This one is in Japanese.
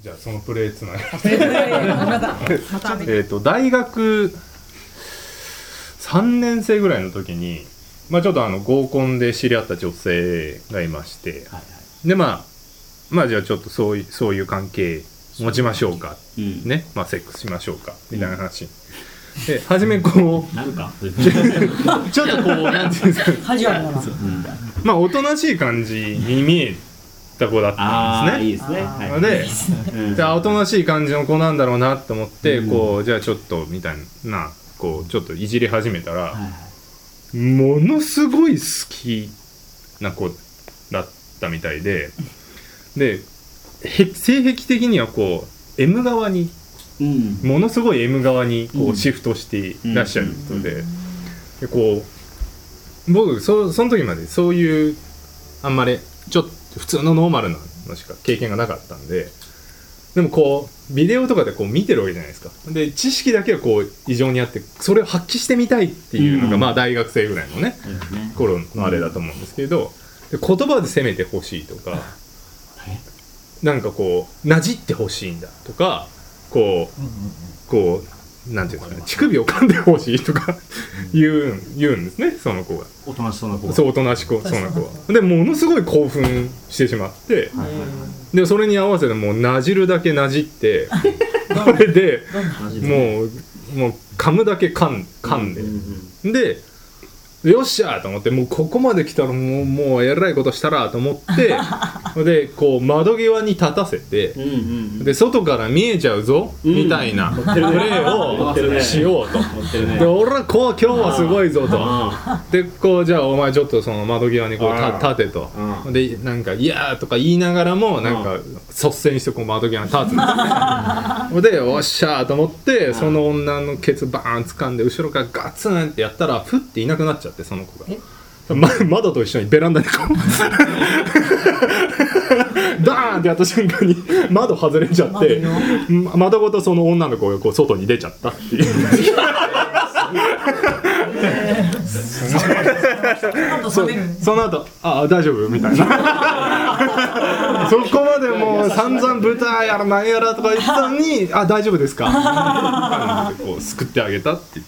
じゃあそのプレーつなえっと大学3年生ぐらいの時に、まあ、ちょっとあの合コンで知り合った女性がいましてはいはでまあまあじゃあちょっとそういうそういう関係持ちましょうか。いうんねまあセックスしましょうか。みたいな話、で初めこうなんか？ちょっとこうなんていうんですか。カジュアルな。まあおとなしい感じに見えた子だったんですね。いいですね。はい。でうん。じゃあおとなしい感じの子なんだろうなと思って、うん。こうじゃあちょっとみたいなこうちょっといじり始めたら、はいはい。ものすごい好きな子だったみたいででへ性癖的にはこう M 側にうん。ものすごい M 側にこうんうシフトしていらっしゃる人で,、でこう僕そその時までそういうあんまりちょっと普通のノーマルなのしか経験がなかったんででもこうビデオとかでこう見てるわけじゃないですか。で知識だけはこう異常にあってそれを発揮してみたいっていうのが、うん。まあ大学生ぐらいのね頃のあれだと思うんですけど、で言葉で攻めてほしいとかなんかこうなじってほしいんだとかこうこうなんていうんですかね乳首を噛んでほしいとか言うん。言うんですねその子が。おとなしそうな子が。そうおとなしくそうな子はでものすごい興奮してしまってはいはいはい。でそれに合わせてもうなじるだけなじって それでもうもう噛むだけ噛ん噛んで、うんうん。でよっしゃーと思ってもうここまで来たらもうもうえらいことしたらと思って でこう窓際に立たせてうんうんで外から見えちゃうぞ、うん。みたいなプレーをしようと。ね。で俺はこう今日はすごいぞと。あでこうじゃあお前ちょっとその窓際にこう立てと。うでなんか「いやー」とか言いながらもなんか率先してこう窓際に立つんです でおっしゃーと思ってその女のケツバーン掴んで後ろからガツンってやったらふっていなくなっちゃってその子が。ま、窓と一緒にベランダにこう。ダーンってやった瞬間に窓外れちゃってま窓ごとその女の子がこう外に出ちゃったっていう。あとその後ああ大丈夫？みたいな。そこまでもう散々豚やら何やらとか言ってたのにあ大丈夫ですか？こう救ってあげたっていう